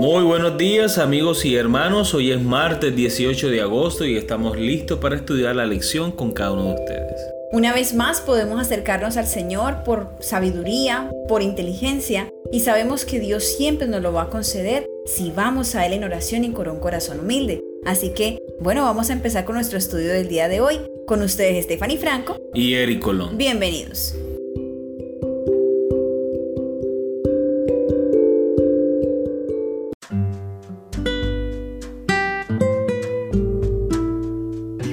Muy buenos días amigos y hermanos, hoy es martes 18 de agosto y estamos listos para estudiar la lección con cada uno de ustedes. Una vez más podemos acercarnos al Señor por sabiduría, por inteligencia y sabemos que Dios siempre nos lo va a conceder si vamos a Él en oración y con un corazón humilde. Así que, bueno, vamos a empezar con nuestro estudio del día de hoy. Con ustedes Stephanie Franco y Eric Colón. Bienvenidos.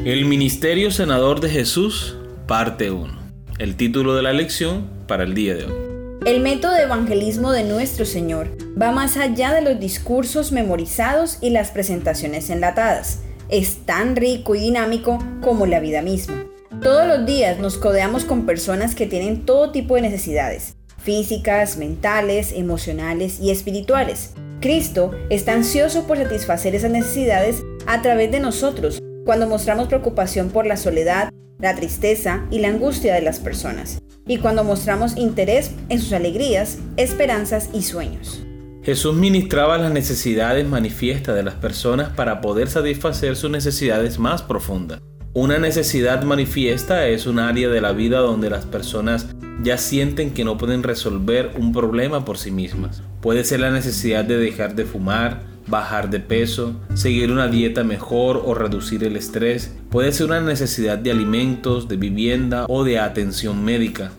El Ministerio Senador de Jesús, parte 1. El título de la lección para el día de hoy. El método de evangelismo de nuestro Señor va más allá de los discursos memorizados y las presentaciones enlatadas. Es tan rico y dinámico como la vida misma. Todos los días nos codeamos con personas que tienen todo tipo de necesidades, físicas, mentales, emocionales y espirituales. Cristo está ansioso por satisfacer esas necesidades a través de nosotros cuando mostramos preocupación por la soledad, la tristeza y la angustia de las personas, y cuando mostramos interés en sus alegrías, esperanzas y sueños. Jesús ministraba las necesidades manifiestas de las personas para poder satisfacer sus necesidades más profundas. Una necesidad manifiesta es un área de la vida donde las personas ya sienten que no pueden resolver un problema por sí mismas. Puede ser la necesidad de dejar de fumar, bajar de peso, seguir una dieta mejor o reducir el estrés. Puede ser una necesidad de alimentos, de vivienda o de atención médica.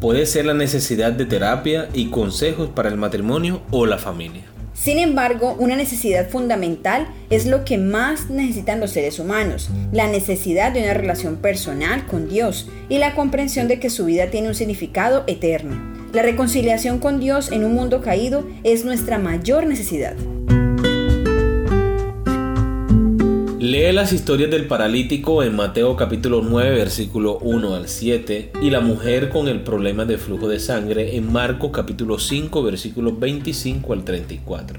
Puede ser la necesidad de terapia y consejos para el matrimonio o la familia. Sin embargo, una necesidad fundamental es lo que más necesitan los seres humanos, la necesidad de una relación personal con Dios y la comprensión de que su vida tiene un significado eterno. La reconciliación con Dios en un mundo caído es nuestra mayor necesidad. Lee las historias del paralítico en Mateo capítulo 9 versículo 1 al 7 y la mujer con el problema de flujo de sangre en Marcos capítulo 5 versículos 25 al 34.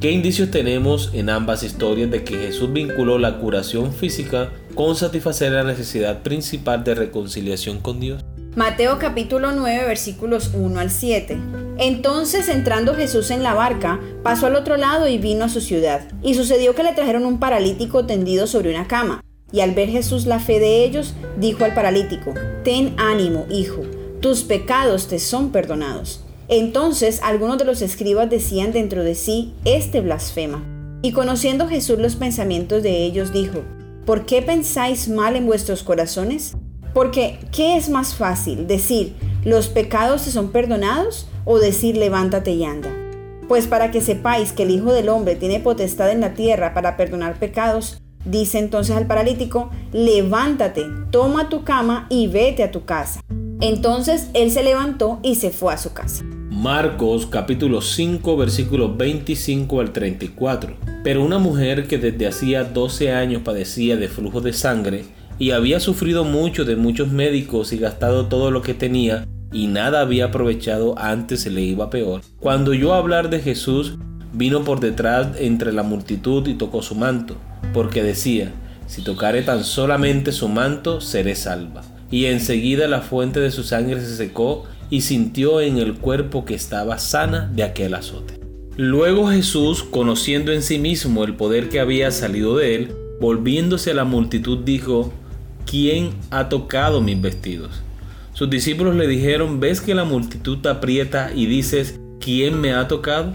¿Qué indicios tenemos en ambas historias de que Jesús vinculó la curación física con satisfacer la necesidad principal de reconciliación con Dios? Mateo capítulo 9 versículos 1 al 7. Entonces entrando Jesús en la barca, pasó al otro lado y vino a su ciudad. Y sucedió que le trajeron un paralítico tendido sobre una cama. Y al ver Jesús la fe de ellos, dijo al paralítico, Ten ánimo, hijo, tus pecados te son perdonados. Entonces algunos de los escribas decían dentro de sí, Este blasfema. Y conociendo Jesús los pensamientos de ellos, dijo, ¿Por qué pensáis mal en vuestros corazones? Porque, ¿qué es más fácil? Decir, los pecados te son perdonados o decir, levántate y anda. Pues para que sepáis que el Hijo del Hombre tiene potestad en la tierra para perdonar pecados, dice entonces al paralítico, levántate, toma tu cama y vete a tu casa. Entonces él se levantó y se fue a su casa. Marcos capítulo 5 versículos 25 al 34. Pero una mujer que desde hacía 12 años padecía de flujo de sangre, y había sufrido mucho de muchos médicos y gastado todo lo que tenía y nada había aprovechado antes se le iba peor. Cuando oyó hablar de Jesús, vino por detrás entre la multitud y tocó su manto, porque decía, si tocare tan solamente su manto, seré salva. Y enseguida la fuente de su sangre se secó y sintió en el cuerpo que estaba sana de aquel azote. Luego Jesús, conociendo en sí mismo el poder que había salido de él, volviéndose a la multitud dijo, ¿quién ha tocado mis vestidos? Sus discípulos le dijeron, ¿ves que la multitud te aprieta y dices, ¿quién me ha tocado?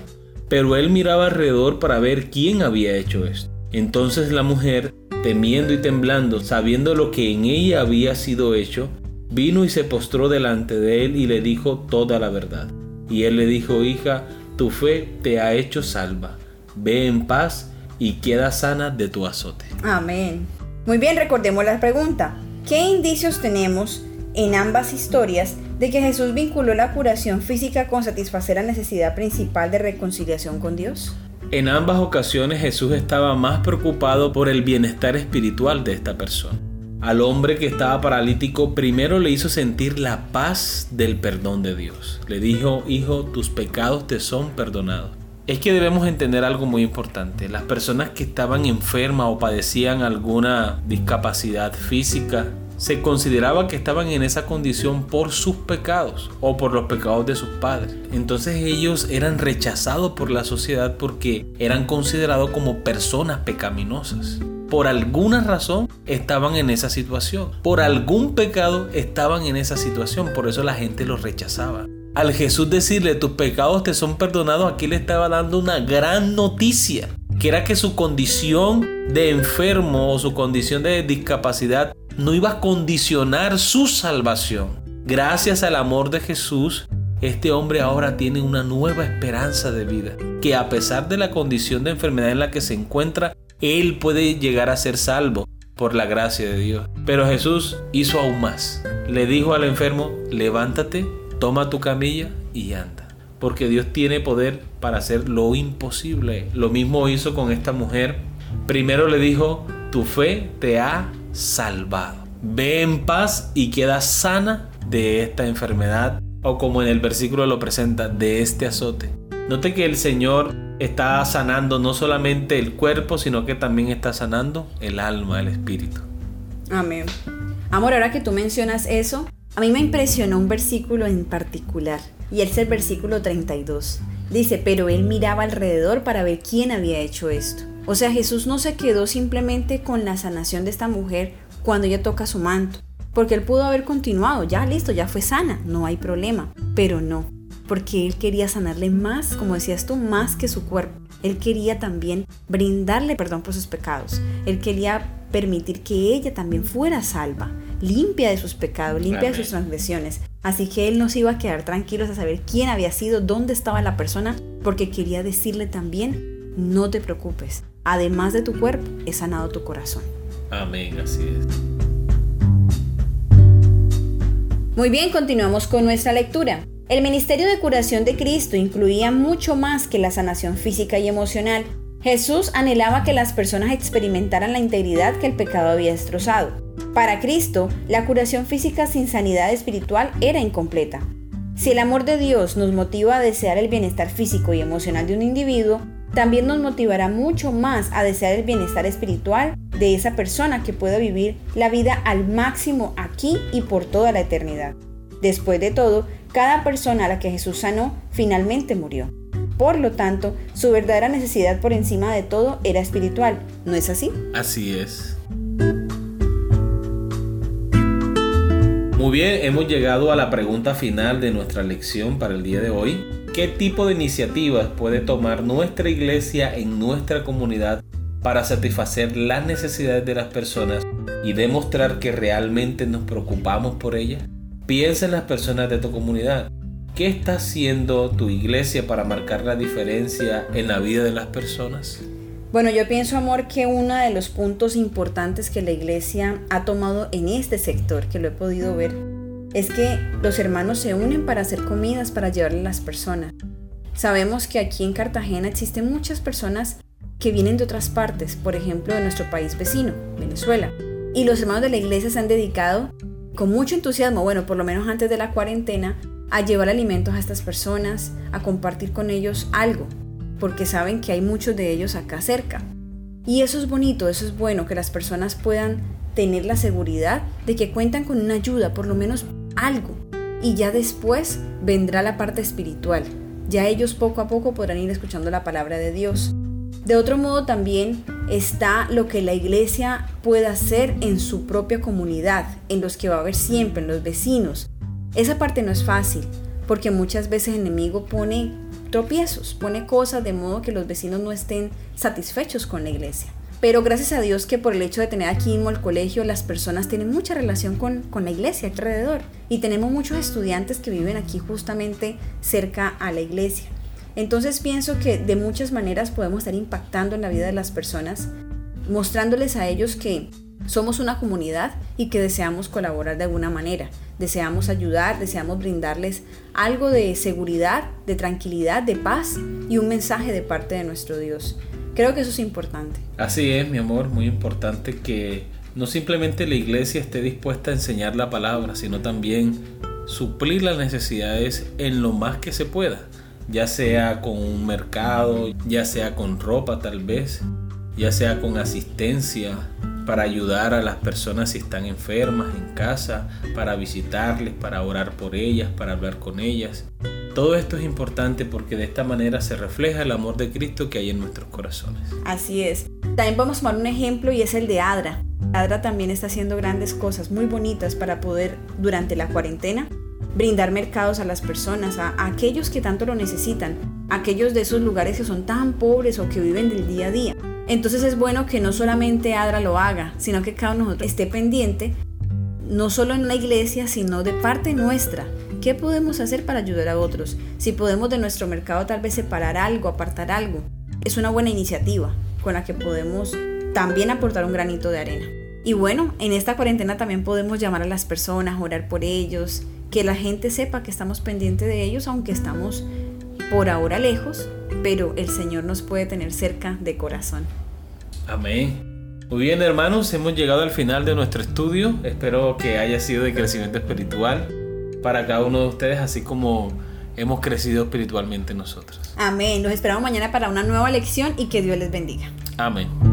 Pero él miraba alrededor para ver quién había hecho esto. Entonces la mujer, temiendo y temblando, sabiendo lo que en ella había sido hecho, vino y se postró delante de él y le dijo toda la verdad. Y él le dijo, hija, tu fe te ha hecho salva. Ve en paz y queda sana de tu azote. Amén. Muy bien, recordemos la pregunta. ¿Qué indicios tenemos en ambas historias de que Jesús vinculó la curación física con satisfacer la necesidad principal de reconciliación con Dios? En ambas ocasiones Jesús estaba más preocupado por el bienestar espiritual de esta persona. Al hombre que estaba paralítico primero le hizo sentir la paz del perdón de Dios. Le dijo, hijo, tus pecados te son perdonados. Es que debemos entender algo muy importante. Las personas que estaban enfermas o padecían alguna discapacidad física se consideraba que estaban en esa condición por sus pecados o por los pecados de sus padres. Entonces ellos eran rechazados por la sociedad porque eran considerados como personas pecaminosas. Por alguna razón estaban en esa situación. Por algún pecado estaban en esa situación. Por eso la gente los rechazaba. Al Jesús decirle tus pecados te son perdonados, aquí le estaba dando una gran noticia que era que su condición de enfermo o su condición de discapacidad no iba a condicionar su salvación. Gracias al amor de Jesús, este hombre ahora tiene una nueva esperanza de vida, que a pesar de la condición de enfermedad en la que se encuentra, él puede llegar a ser salvo por la gracia de Dios. Pero Jesús hizo aún más. Le dijo al enfermo, levántate, toma tu camilla y anda. Porque Dios tiene poder para hacer lo imposible. Lo mismo hizo con esta mujer. Primero le dijo, tu fe te ha salvado. Ve en paz y queda sana de esta enfermedad o como en el versículo lo presenta, de este azote. Note que el Señor está sanando no solamente el cuerpo, sino que también está sanando el alma, el espíritu. Amén. Amor, ahora que tú mencionas eso, a mí me impresionó un versículo en particular, y es el versículo 32. Dice, pero él miraba alrededor para ver quién había hecho esto. O sea, Jesús no se quedó simplemente con la sanación de esta mujer cuando ella toca su manto, porque él pudo haber continuado, ya listo, ya fue sana, no hay problema, pero no, porque él quería sanarle más, como decías tú, más que su cuerpo. Él quería también brindarle perdón por sus pecados. Él quería permitir que ella también fuera salva, limpia de sus pecados, limpia de sus transgresiones. Así que él no se iba a quedar tranquilo a saber quién había sido, dónde estaba la persona, porque quería decirle también, no te preocupes, además de tu cuerpo, he sanado tu corazón. Amén, así es. Muy bien, continuamos con nuestra lectura. El ministerio de curación de Cristo incluía mucho más que la sanación física y emocional. Jesús anhelaba que las personas experimentaran la integridad que el pecado había destrozado. Para Cristo, la curación física sin sanidad espiritual era incompleta. Si el amor de Dios nos motiva a desear el bienestar físico y emocional de un individuo, también nos motivará mucho más a desear el bienestar espiritual de esa persona que pueda vivir la vida al máximo aquí y por toda la eternidad. Después de todo, cada persona a la que Jesús sanó finalmente murió. Por lo tanto, su verdadera necesidad por encima de todo era espiritual. ¿No es así? Así es. Muy bien, hemos llegado a la pregunta final de nuestra lección para el día de hoy. ¿Qué tipo de iniciativas puede tomar nuestra iglesia en nuestra comunidad para satisfacer las necesidades de las personas y demostrar que realmente nos preocupamos por ellas? Piensa en las personas de tu comunidad. ¿Qué está haciendo tu iglesia para marcar la diferencia en la vida de las personas? Bueno, yo pienso, amor, que uno de los puntos importantes que la iglesia ha tomado en este sector, que lo he podido ver, es que los hermanos se unen para hacer comidas para llevarle a las personas. Sabemos que aquí en Cartagena existen muchas personas que vienen de otras partes, por ejemplo de nuestro país vecino, Venezuela. Y los hermanos de la iglesia se han dedicado con mucho entusiasmo, bueno, por lo menos antes de la cuarentena, a llevar alimentos a estas personas, a compartir con ellos algo, porque saben que hay muchos de ellos acá cerca. Y eso es bonito, eso es bueno, que las personas puedan tener la seguridad de que cuentan con una ayuda, por lo menos algo. Y ya después vendrá la parte espiritual. Ya ellos poco a poco podrán ir escuchando la palabra de Dios. De otro modo también está lo que la iglesia puede hacer en su propia comunidad, en los que va a haber siempre, en los vecinos. Esa parte no es fácil, porque muchas veces el enemigo pone tropiezos, pone cosas de modo que los vecinos no estén satisfechos con la iglesia. Pero gracias a Dios que por el hecho de tener aquí mismo el colegio, las personas tienen mucha relación con, con la iglesia alrededor. Y tenemos muchos estudiantes que viven aquí justamente cerca a la iglesia. Entonces pienso que de muchas maneras podemos estar impactando en la vida de las personas, mostrándoles a ellos que somos una comunidad y que deseamos colaborar de alguna manera, deseamos ayudar, deseamos brindarles algo de seguridad, de tranquilidad, de paz y un mensaje de parte de nuestro Dios. Creo que eso es importante. Así es, mi amor, muy importante que no simplemente la iglesia esté dispuesta a enseñar la palabra, sino también suplir las necesidades en lo más que se pueda, ya sea con un mercado, ya sea con ropa tal vez, ya sea con asistencia para ayudar a las personas si están enfermas en casa, para visitarles, para orar por ellas, para hablar con ellas. Todo esto es importante porque de esta manera se refleja el amor de Cristo que hay en nuestros corazones. Así es. También podemos tomar un ejemplo y es el de Adra. Adra también está haciendo grandes cosas muy bonitas para poder, durante la cuarentena, brindar mercados a las personas, a, aquellos que tanto lo necesitan, aquellos de esos lugares que son tan pobres o que viven del día a día. Entonces es bueno que no solamente Adra lo haga, sino que cada uno de nosotros esté pendiente, no solo en la iglesia, sino de parte nuestra. ¿Qué podemos hacer para ayudar a otros? Si podemos de nuestro mercado tal vez separar algo, apartar algo. Es una buena iniciativa con la que podemos también aportar un granito de arena. Y bueno, en esta cuarentena también podemos llamar a las personas, orar por ellos, que la gente sepa que estamos pendientes de ellos, aunque estamos por ahora lejos, pero el Señor nos puede tener cerca de corazón. Amén. Muy bien hermanos, hemos llegado al final de nuestro estudio. Espero que haya sido de crecimiento espiritual para cada uno de ustedes, así como hemos crecido espiritualmente nosotros. Amén. Nos esperamos mañana para una nueva lección y que Dios les bendiga. Amén.